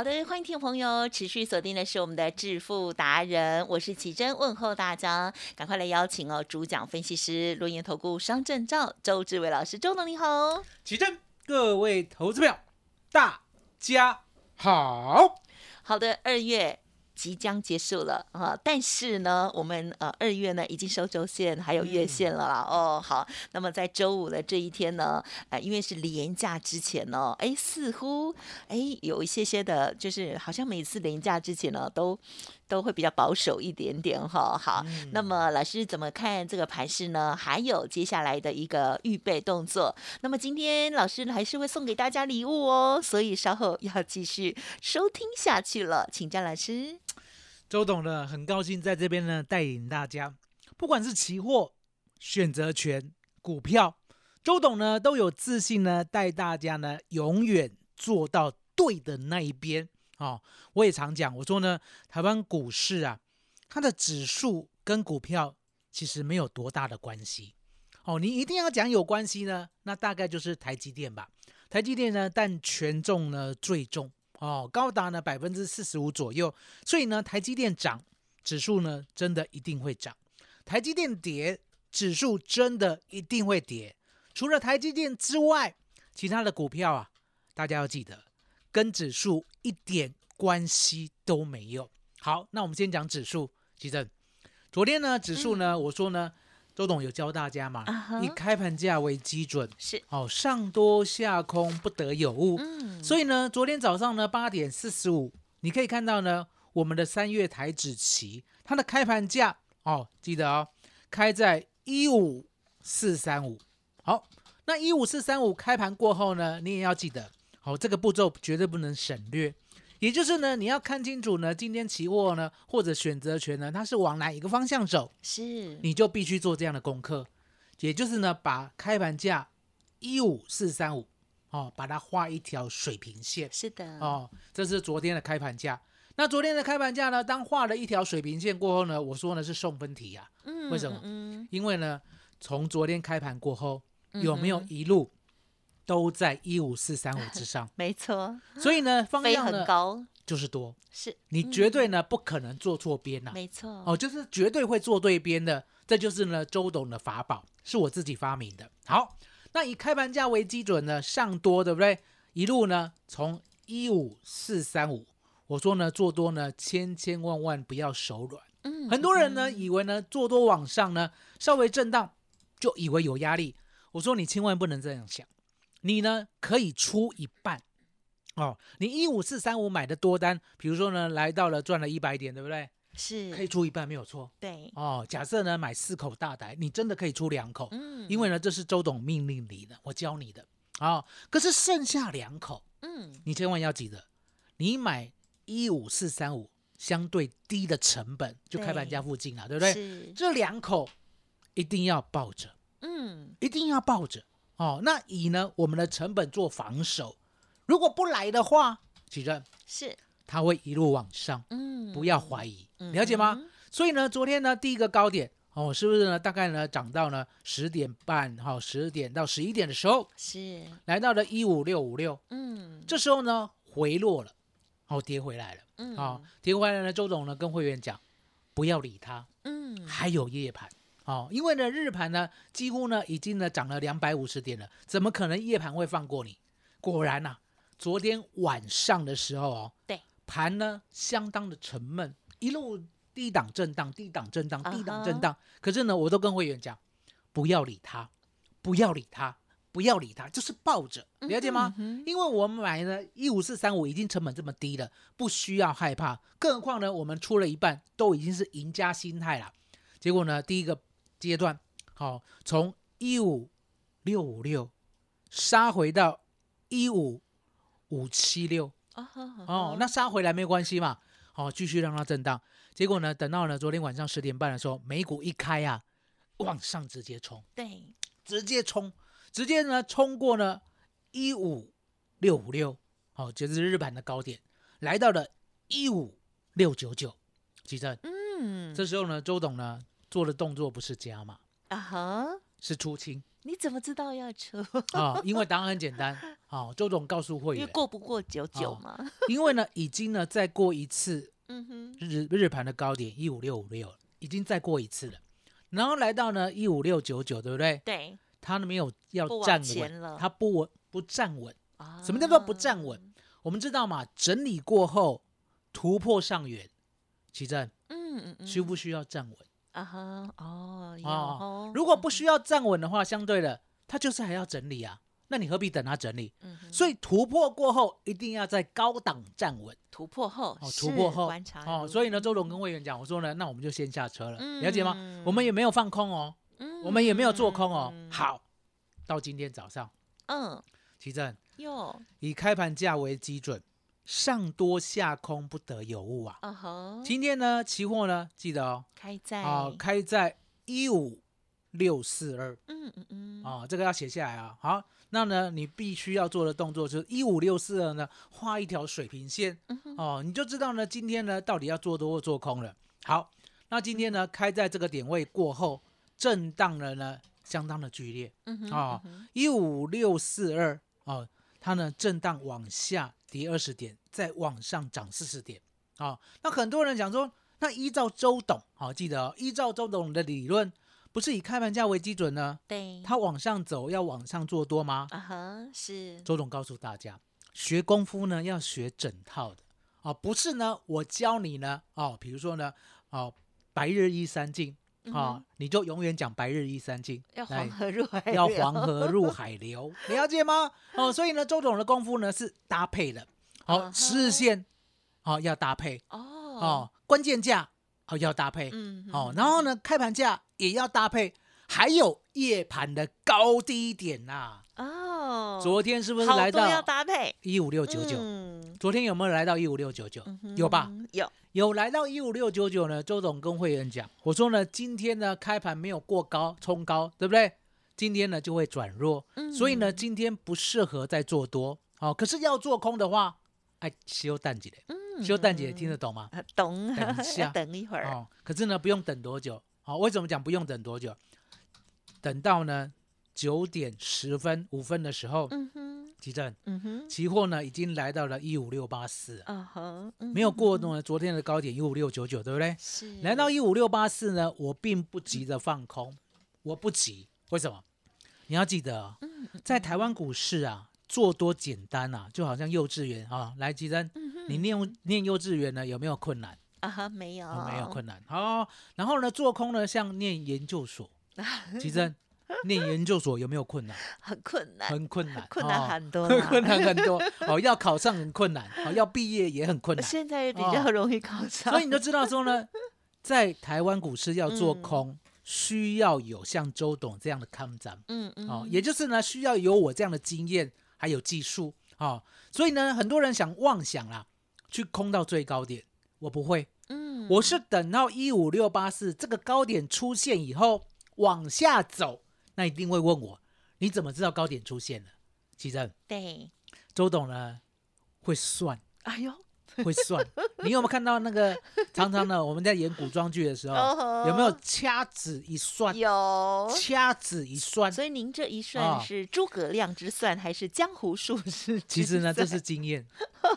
好的，欢迎听众朋友持续锁定的是我们的致富达人，我是奇珍，问候大家，赶快来邀请哦，主讲分析师罗研投顾商证照周志伟老师，周总你好，奇珍，各位投资票，大家好。好的，二月。即将结束了啊！但是呢，我们呃二月呢已经收周线还有月线了啦。哦，好，那么在周五的这一天呢，呃，因为是连假之前呢，哎，似乎哎有一些些的，就是好像每次连假之前呢都都会比较保守一点点哈。好，那么老师怎么看这个盘势呢？还有接下来的一个预备动作。那么今天老师还是会送给大家礼物哦，所以稍后要继续收听下去了，请张老师。周董呢，很高兴在这边呢带领大家，不管是期货、选择权、股票，周董呢都有自信呢带大家呢永远做到对的那一边哦。我也常讲，我说呢，台湾股市啊，它的指数跟股票其实没有多大的关系哦。你一定要讲有关系呢，那大概就是台积电吧。台积电呢，但权重呢最重。哦，高达呢百分之四十五左右，所以呢，台积电涨，指数呢真的一定会涨；台积电跌，指数真的一定会跌。除了台积电之外，其他的股票啊，大家要记得，跟指数一点关系都没有。好，那我们先讲指数，奇正，昨天呢，指数呢，我说呢。周董有教大家嘛？以开盘价为基准，是哦，上多下空不得有误。嗯，所以呢，昨天早上呢八点四十五，你可以看到呢，我们的三月台指期它的开盘价哦，记得哦，开在一五四三五。好，那一五四三五开盘过后呢，你也要记得，好，这个步骤绝对不能省略。也就是呢，你要看清楚呢，今天期货呢或者选择权呢，它是往哪一个方向走，是，你就必须做这样的功课。也就是呢，把开盘价一五四三五哦，把它画一条水平线。是的，哦，这是昨天的开盘价。那昨天的开盘价呢，当画了一条水平线过后呢，我说呢是送分题啊。嗯，为什么？嗯，因为呢，从昨天开盘过后，有没有一路？都在一五四三五之上，没错。所以呢，方向很高就是多，是你绝对呢不可能做错边呐，没错。哦，就是绝对会做对边的，这就是呢周董的法宝，是我自己发明的。好，那以开盘价为基准呢，上多对不对？一路呢从一五四三五，我说呢做多呢千千万万不要手软。嗯，很多人呢以为呢做多往上呢稍微震荡就以为有压力，我说你千万不能这样想。你呢可以出一半哦，你一五四三五买的多单，比如说呢来到了赚了一百点，对不对？是，可以出一半没有错。对，哦，假设呢买四口大台，你真的可以出两口，嗯，因为呢这是周董命令你的，我教你的啊。可是剩下两口，嗯，你千万要记得，你买一五四三五相对低的成本，就开盘价附近了，对不对？是，这两口一定要抱着，嗯，一定要抱着。哦，那以呢我们的成本做防守，如果不来的话，其实是它会一路往上，嗯，不要怀疑，了解吗？所以呢，昨天呢第一个高点哦，是不是呢？大概呢涨到呢十点半，哈，十点到十一点的时候是来到了一五六五六，嗯，这时候呢回落了，哦，跌回来了，嗯，啊，跌回来呢，周总呢跟会员讲不要理他，嗯，还有夜盘。好、因为呢日盘呢几乎呢已经呢涨了两百五十点了，怎么可能夜盘会放过你？果然呐、昨天晚上的时候哦，对，盘呢相当的沉闷，一路低档震荡，低档震荡，低档震荡。可是呢，我都跟会员讲，不要理它，不要理它，不要理它，就是抱着，了解吗？嗯哼因为我们买呢一五四三五已经成本这么低了，不需要害怕。更何况呢，我们出了一半都已经是赢家心态了。结果呢，第一个阶段，好、从一五六五六杀回到一五五七六，哦哦，那杀回来没有关系嘛，好、继续让它震荡。结果呢，等到呢昨天晚上十点半的时候，美股一开啊，往上直接冲。对，直接冲，直接呢冲过呢一五六五六，好，就是日盘的高点，来到了一五六九九，奇正。嗯，这时候呢，周董呢做的动作不是加码，啊哈，是出清你怎么知道要出？啊、因为答案很简单，好、周总告诉会员，因为过不过九九哦嘛。因为呢已经呢再过一次 嗯哼，日日盘的高点一五六五六，已经再过一次了，然后来到呢一五六九九，对不对？对，他没有要站前了稳，他不稳不站稳。啊什么叫做不站稳？我们知道嘛，整理过后突破上缘，奇正嗯嗯嗯，需不需要站稳？啊哈，哦，有哦哦，如果不需要站稳的话，相对的，它就是还要整理啊。那你何必等它整理？嗯所以突破过后，一定要在高档站稳突破后，哦。突破后观察哦，所以呢，周董跟会员讲，我说呢，那我们就先下车了，了解吗？嗯我们也没有放空哦，我们也没有做空哦。嗯，好，到今天早上，嗯，奇正哟，以开盘价为基准，上多下空不得有误啊。今天呢，期货呢，记得哦，开在，啊，开在一五六四二。嗯嗯嗯，啊，这个要写下来啊。好，那呢，你必须要做的动作就是一五六四二呢，画一条水平线。哦，你就知道呢，今天呢到底要做多或做空了。好，那今天呢开在这个点位过后，震荡了呢，相当的剧烈。嗯哼啊一五六四二哦，它呢震荡往下跌二十点，再往上涨四十点啊。那很多人讲说，那依照周董，好、记得哦，依照周董的理论，不是以开盘价为基准呢？对，它往上走要往上做多吗？啊哈，是，周董告诉大家，学功夫呢要学整套的哦，不是呢我教你呢哦，比如说呢哦，白日依山尽嗯哦，你就永远讲白日依山尽，要来黄河入海要流黄河入海流，了解吗？哦，所以呢，周董的功夫呢是搭配的，好、十日线哦要搭配。哦，哦，关键价哦要搭配，嗯，哦，然后呢，开盘价也要搭配，还有夜盘的高低点呐、哦，昨天是不是好来到搭配，一五六九九？嗯，昨天有没有来到一五六九九有吧？？有，有来到一五六九九呢。周董跟会员讲，我说呢，今天呢开盘没有过高冲高，对不对？今天呢就会转弱，所以呢嗯今天不适合再做多。哦，可是要做空的话，哎，修淡姐，嗯修蛋姐听得懂吗？啊懂，等一下 等一会儿，哦，可是呢，不用等多久。好、为什么讲不用等多久？等到呢九点十分五分的时候，嗯哼，奇正嗯哼，期货呢已经来到了一五六八四，啊哈，嗯没有过哼呢昨天的高点一五六九九，对不对？是来到一五六八四呢，我并不急着放空，我不急，为什么？你要记得、在台湾股市啊，做多简单啊，就好像幼稚园啊。来，吉珍，你念念幼稚园呢有没有困难？啊哈，没有，哦没有困难。好、然后呢，做空呢像念研究所，吉珍，念研究所有没有困难？很困难，很困难，困难哦很多 啦困难很多。哦，要考上很困难，哦，要毕业也很困难。现在比哦较容易考上，所以你就知道说呢，在台湾股市要做嗯空，需要有像周董这样的看涨嗯嗯，哦，也就是呢，需要有我这样的经验还有技术哦。所以呢，很多人想妄想啦，去空到最高点，我不会，嗯，我是等到一五六八四这个高点出现以后往下走，那一定会问我，你怎么知道高点出现了？其实对，周董呢会算。哎呦，会算。你有没有看到那个常常呢？我们在演古装剧的时候，哦有没有掐指一算？有。掐指一算。所以您这一啊算是诸葛亮之算，还是江湖术士？其实呢，这是经验，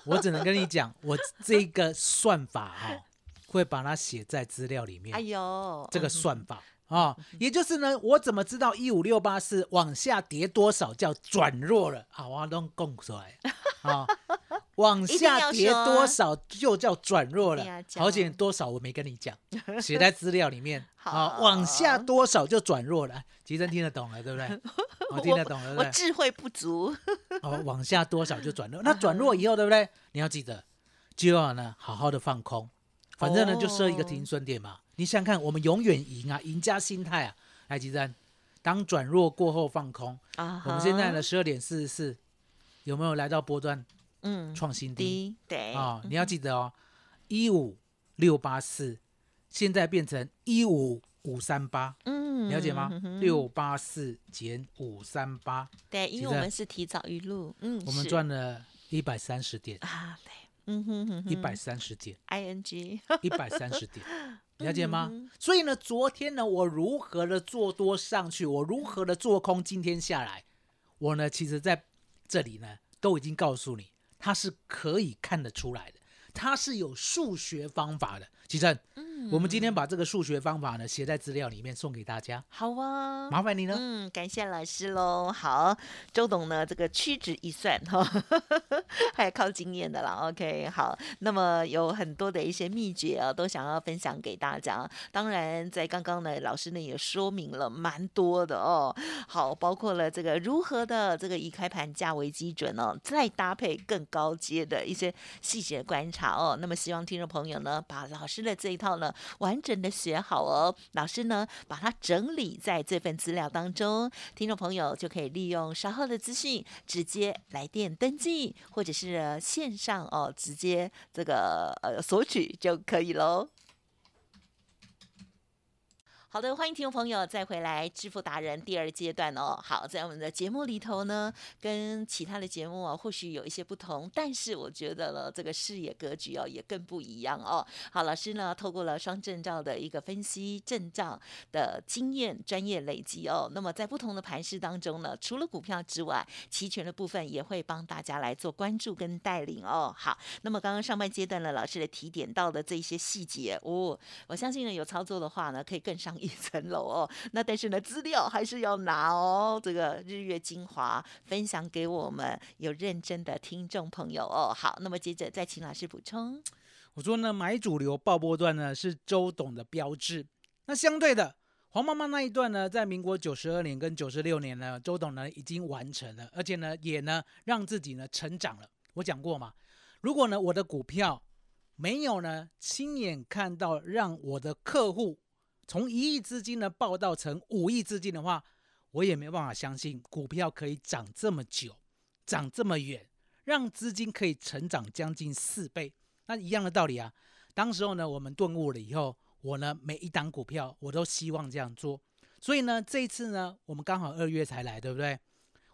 我只能跟你讲，我这个算法哈、会把它写在资料里面。哎呦，这个嗯算法啊、也就是呢，我怎么知道一五六八是往下跌多少叫转弱了？啊，我都供出来啊，往下跌多少就叫转弱了好险多少我没跟你讲，写在资料里面啊，好往下多少就转弱了。吉珍 听得懂了，对不对？我听得懂了，我？智慧不足，哦，往下多少就转弱。那转弱以后，对不对？你要记得，就要呢好好的放空，反正呢就设一个停损点嘛。你想想看，我们永远赢啊，赢家心态啊。来，吉珍，当转弱过后放空，啊我们现在哈呢十二点四十四，有没有来到波段嗯创新低？低对。啊、你要记得哦，一五六八四，现在变成一五五三八。嗯了解吗？六八四减五三八，对，因为我们是提早预录，嗯，我们是。赚了一百三十点，啊，对，嗯哼哼哼，一百三十点。i n g，一百三十点，了解吗？嗯所以呢，昨天呢，我如何的做多上去，我如何的做空，今天下来，我呢，其实在这里呢，都已经告诉你，它是可以看得出来的，它是有数学方法的。其实，我们今天把这个数学方法呢写在资料里面送给大家，好啊，麻烦你呢。嗯，感谢老师喽。好，周董呢，这个屈指一算哈，还靠经验的啦。OK，好，那么有很多的一些秘诀啊，都想要分享给大家。当然，在刚刚呢，老师呢也说明了蛮多的哦。好，包括了这个如何的这个以开盘价为基准哦，再搭配更高阶的一些细节观察哦。那么希望听众朋友呢，把老师的这一套呢完整的学好哦。老师呢把它整理在这份资料当中，听众朋友就可以利用稍后的资讯直接来电登记，或者是线上哦直接这个呃索取就可以喽。好的，欢迎听众朋友再回来《致富达人》第二阶段哦。好，在我们的节目里头呢，跟其他的节目啊，或许有一些不同，但是我觉得呢，这个视野格局哦也更不一样哦。好，老师呢透过了双证照的一个分析证照的经验、专业累积哦，那么在不同的盘势当中呢，除了股票之外，期权的部分也会帮大家来做关注跟带领哦。好，那么刚刚上半阶段呢，老师的提点到的这一些细节哦，我相信呢有操作的话呢，可以更上一层楼哦。那但是呢，资料还是要拿哦。这个日月精华分享给我们有认真的听众朋友哦。好，那么接着再请老师补充。我说呢，买主流爆波段呢是周董的标志。那相对的，黄妈妈那一段呢，在民国九十二年跟九十六年呢，周董呢已经完成了，而且呢也呢让自己呢成长了。我讲过嘛，如果呢我的股票没有呢亲眼看到让我的客户从一亿资金呢报到成五亿资金的话，我也没办法相信股票可以涨这么久，涨这么远，让资金可以成长将近四倍。那一样的道理啊。当时候呢，我们顿悟了以后，我呢每一档股票我都希望这样做。所以呢，这一次呢，我们刚好二月才来，对不对？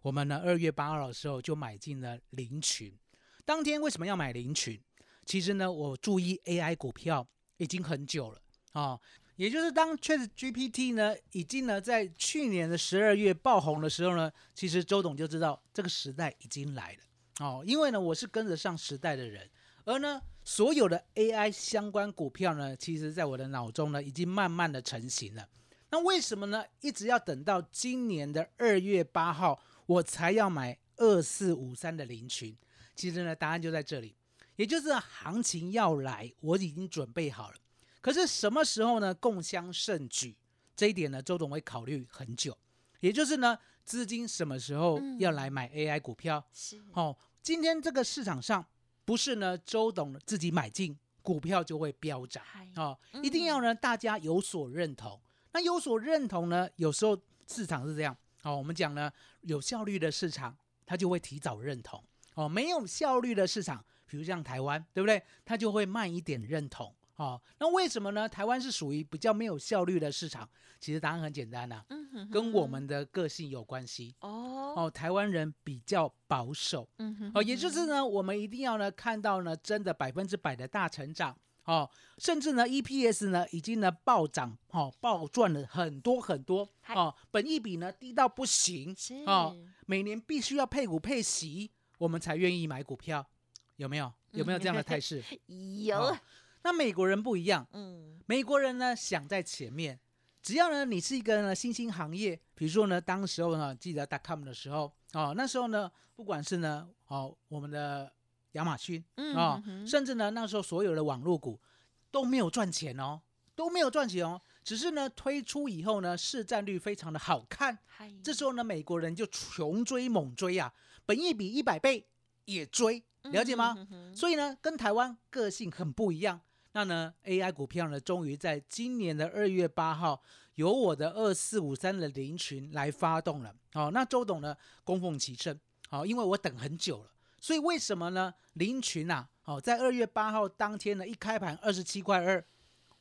我们呢二月八号的时候就买进了林群。当天为什么要买林群？其实呢，我注意 AI 股票已经很久了啊、也就是当 Chat GPT 呢已经呢在去年的十二月爆红的时候呢，其实周董就知道这个时代已经来了哦，因为呢我是跟得上时代的人，而呢所有的 AI 相关股票呢，其实在我的脑中呢已经慢慢的成型了。那为什么呢？一直要等到今年的二月八号，我才要买二四五三的林群？其实呢，答案就在这里，也就是行情要来，我已经准备好了。可是什么时候呢？共襄盛举这一点呢，周董会考虑很久。也就是呢，资金什么时候要来买 AI 股票？是哦，今天这个市场上不是呢，周董自己买进股票就会飙涨嗨哦，一定要呢大家有所认同。那有所认同呢，有时候市场是这样哦，我们讲呢，有效率的市场它就会提早认同哦，没有效率的市场，比如像台湾，对不对？它就会慢一点认同哦。那为什么呢？台湾是属于比较没有效率的市场？其实答案很简单呐、啊嗯哼跟我们的个性有关系。哦哦，台湾人比较保守，嗯哼哦，也就是呢，我们一定要呢看到呢真的百分之百的大成长哦，甚至呢 EPS 呢已经呢暴涨哦，暴赚了很多很多哦，本益比呢低到不行是哦，每年必须要配股配息，我们才愿意买股票，有没有？有没有这样的态势？有哦那美国人不一样，嗯美国人呢想在前面，只要呢你是一个呢新兴行业，比如说呢当时候呢记得 .com 的时候哦，那时候呢不管是呢哦我们的亚马逊嗯啊、嗯甚至呢那时候所有的网络股都没有赚钱哦，都没有赚钱哦，只是呢推出以后呢市占率非常的好看，嗨这时候呢美国人就穷追猛追啊，本益比一百倍也追，了解吗？嗯哼哼所以呢，跟台湾个性很不一样。那呢，AI 股票呢，终于在今年的二月八号，由我的二四五三的林群来发动了。哦，那周董呢，供奉其盛。好、因为我等很久了，所以为什么呢？林群啊，哦，在二月八号当天呢，一开盘二十七块二，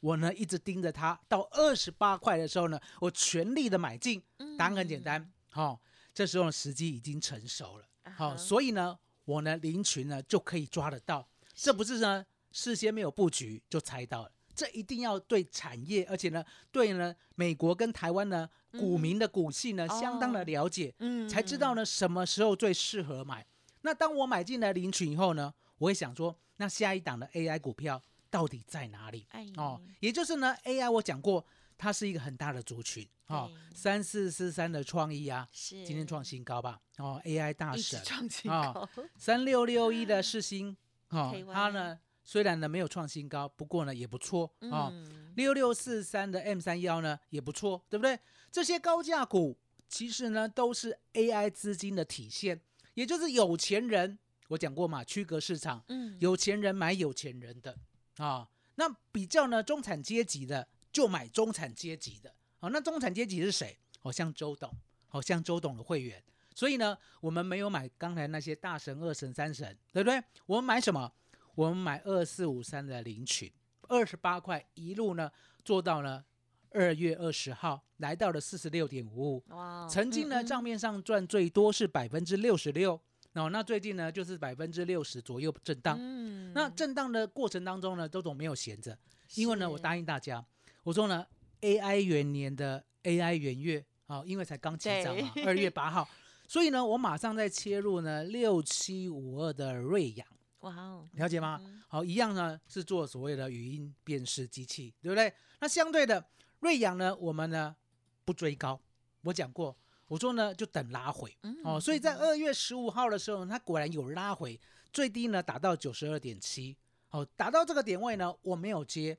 我呢一直盯着它，到二十八块的时候呢，我全力的买进。答案很简单，好、这时候时机已经成熟了。好、所以呢，我呢林群呢就可以抓得到，这不是呢事先没有布局就猜到了，这一定要对产业，而且呢对呢美国跟台湾呢股民的股性呢、哦相当的了解，嗯才知道呢什么时候最适合买。那当我买进来领取以后呢，我会想说，那下一档的 AI 股票到底在哪里？哎哦，也就是呢 AI 我讲过，它是一个很大的族群哦对，三四四三的创意啊，是今天创新高吧？哦，AI 大神创新啊高，三六六一的世星，哦它呢虽然呢没有创新高，不过呢也不错哦。嗯六六四三的 M 三幺呢也不错，对不对？这些高价股其实呢都是 AI 资金的体现，也就是有钱人，我讲过嘛，区隔市场，嗯有钱人买有钱人的啊。那比较呢中产阶级的就买中产阶级的啊。那中产阶级是谁？好、像周董，好、像周董的会员。所以呢，我们没有买刚才那些大神、二神、三神，对不对？我们买什么？我们买二四五三的零群，二十八块一路呢做到了二月二十号，来到了四十六点五。五。曾经呢，嗯账面上赚最多是百分之六十六，哦，那最近呢就是百分之六十左右震荡。嗯。那震荡的过程当中呢，周总没有闲着，因为呢，我答应大家，我说呢，AI 元年的 AI 元月啊、因为才刚起涨嘛，二月八号，所以呢，我马上再切入呢六七五二的瑞阳，哇哦，了解吗？好，一样呢是做所谓的语音辨识机器，对不对？那相对的瑞阳呢，我们呢不追高，我讲过，我说呢就等拉回。嗯哦，所以在二月十五号的时候，它果然有拉回，最低呢达到九十二点七，哦，达到这个点位呢我没有接。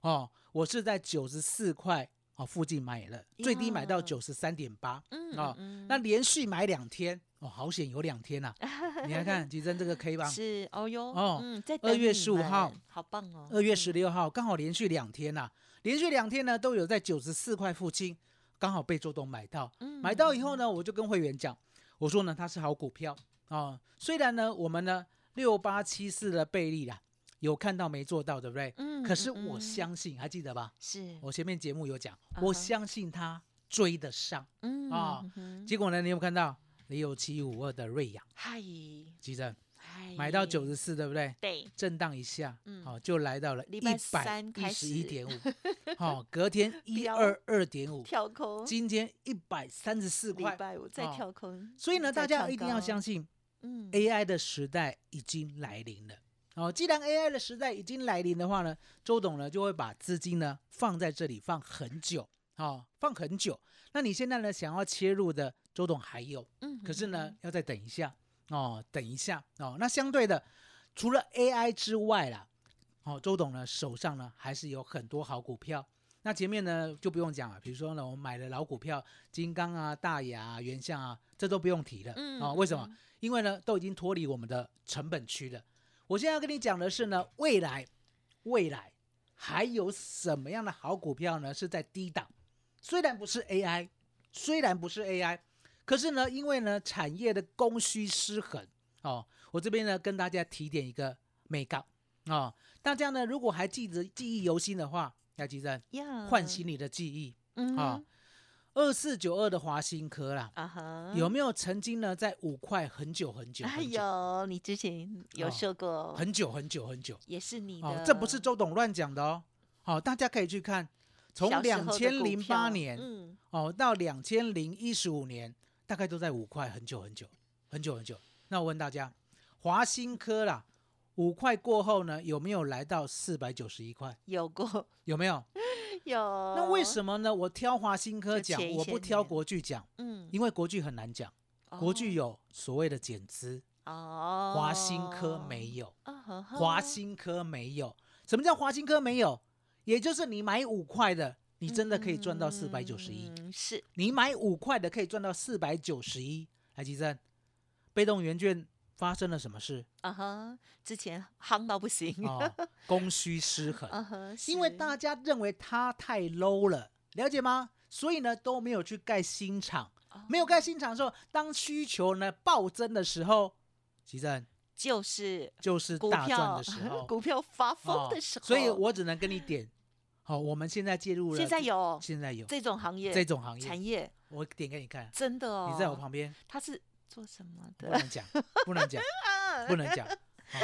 哦，我是在九十四块哦附近买了，最低买到九十三点八。嗯哦，嗯。那连续买两天哦，好险有两天呐、你来看吉珍这个 K 吧。是哦哟，哦嗯，在二月十五号，好棒哦，二月十六号刚好连续两天呐、连续两天呢都有在九十四块附近，刚好被周董买到。嗯买到以后呢，我就跟会员讲，我说呢它是好股票啊、虽然呢我们呢六八七四的倍利啦，有看到没做到，对不对？嗯可是我相信，还记得吧？是我前面节目有讲，我相信它追得上嗯啊嗯结果呢，你有没有看到六七五二的瑞阳，嗨。急着嗨，买到九十四，对不对？对，震荡一下，嗯。好、就来到了一百十一点五，好，隔天 一飙二二点五，跳空，今天一百三十四礼块，再哦。跳空，所以呢，大家一定要相信嗯。AI 的时代已经来临了。哦，既然 AI 的时代已经来临的话呢，周董呢就会把资金呢放在这里放很久，哦，放很久。那你现在呢想要切入的，周董还有，嗯可是呢要再等一下哦，等一下哦。那相对的，除了 AI 之外啦，哦，周董呢手上呢还是有很多好股票。那前面呢就不用讲了，比如说呢，我们买的老股票，金刚啊、大雅啊、原相啊，这都不用提了。嗯哦，为什么嗯？因为呢都已经脱离我们的成本区了。我现在要跟你讲的是呢，未来未来还有什么样的好股票呢？是在低档，虽然不是 AI，虽然不是 AI，可是呢，因为呢产业的供需失衡哦，我这边呢跟大家提点一个美告哦，大家呢如果还记得记忆犹新的话，要记得呀，唤醒你的记忆嗯啊。二四九二的华新科啦，啊哈，有没有曾经呢在五块很久很久哎呦，你之前有哦说过，很久很久很久？也是你的，哦，这不是周董乱讲的哦。好、大家可以去看，从两千零八年、嗯，哦到两千零一十五年，大概都在五块，很久很久很久很久。那我问大家，华新科啦，五块过后呢，有没有来到四百九十一块？有过，有没有？有。那为什么呢？我挑华新科讲我不挑国巨讲，嗯，因为国巨很难讲，国巨有所谓的减资，哦，华新科没有，华新科没有。什么叫华新科没有？也就是你买五块的，你真的可以赚到四百九十一。嗯是你买五块的可以赚到四百九十一。来，吉珍，被动元券发生了什么事？啊哈，之前夯到不行，哦，供需失衡，啊哈，是因为大家认为它太 low 了，了解吗？所以呢都没有去盖新厂，哦没有盖新厂的时候，当需求呢暴增的时候，吉珍就是就是股大赚票的时候，股票发疯哦的时候，所以我只能跟你点，好、我们现在介入了，现在有现在有这种行业这种行业，产业我点给你看，真的哦，你在我旁边，他是做什么的不？能讲，不能讲，不能讲。哦，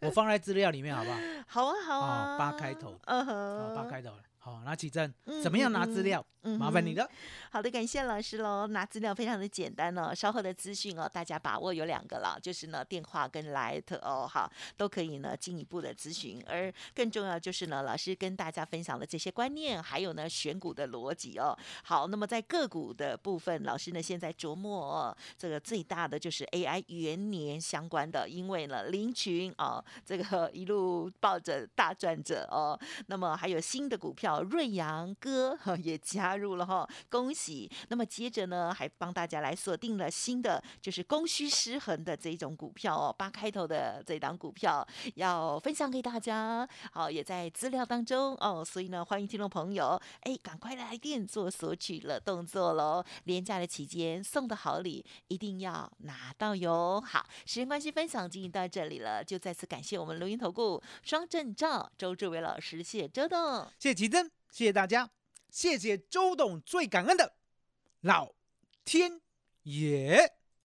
我放在资料里面好不好？好啊，好哦啊，八开头嗯啊，哼，八开头了。好，那启正嗯怎么样拿资料？嗯哼麻烦你了。好的，感谢老师喽。拿资料非常的简单哦，稍后的资讯哦，大家把握有两个了，就是呢电话跟 Light 哦，好都可以呢进一步的咨询。而更重要就是呢，老师跟大家分享的这些观念，还有呢选股的逻辑哦。好，那么在个股的部分，老师呢现在琢磨哦，这个最大的就是 AI 元年相关的，因为呢林群哦，这个 一路抱着大赚者哦，那么还有新的股票瑞阳哥哈 也加入了哈，恭喜！那么接着呢，还帮大家来锁定了新的，就是供需失衡的这种股票哦，八开头的这档股票要分享给大家，好，也在资料当中哦，所以呢，欢迎听众朋友，哎，赶快来电做索取了动作喽！廉价的期间送的好礼一定要拿到哟。好，时间关系，分享进行到这里了，就再次感谢我们录音投顾双证照周志伟老师，谢谢周董。谢谢奇珍，谢谢大家，谢谢周董，最感恩的老天爷。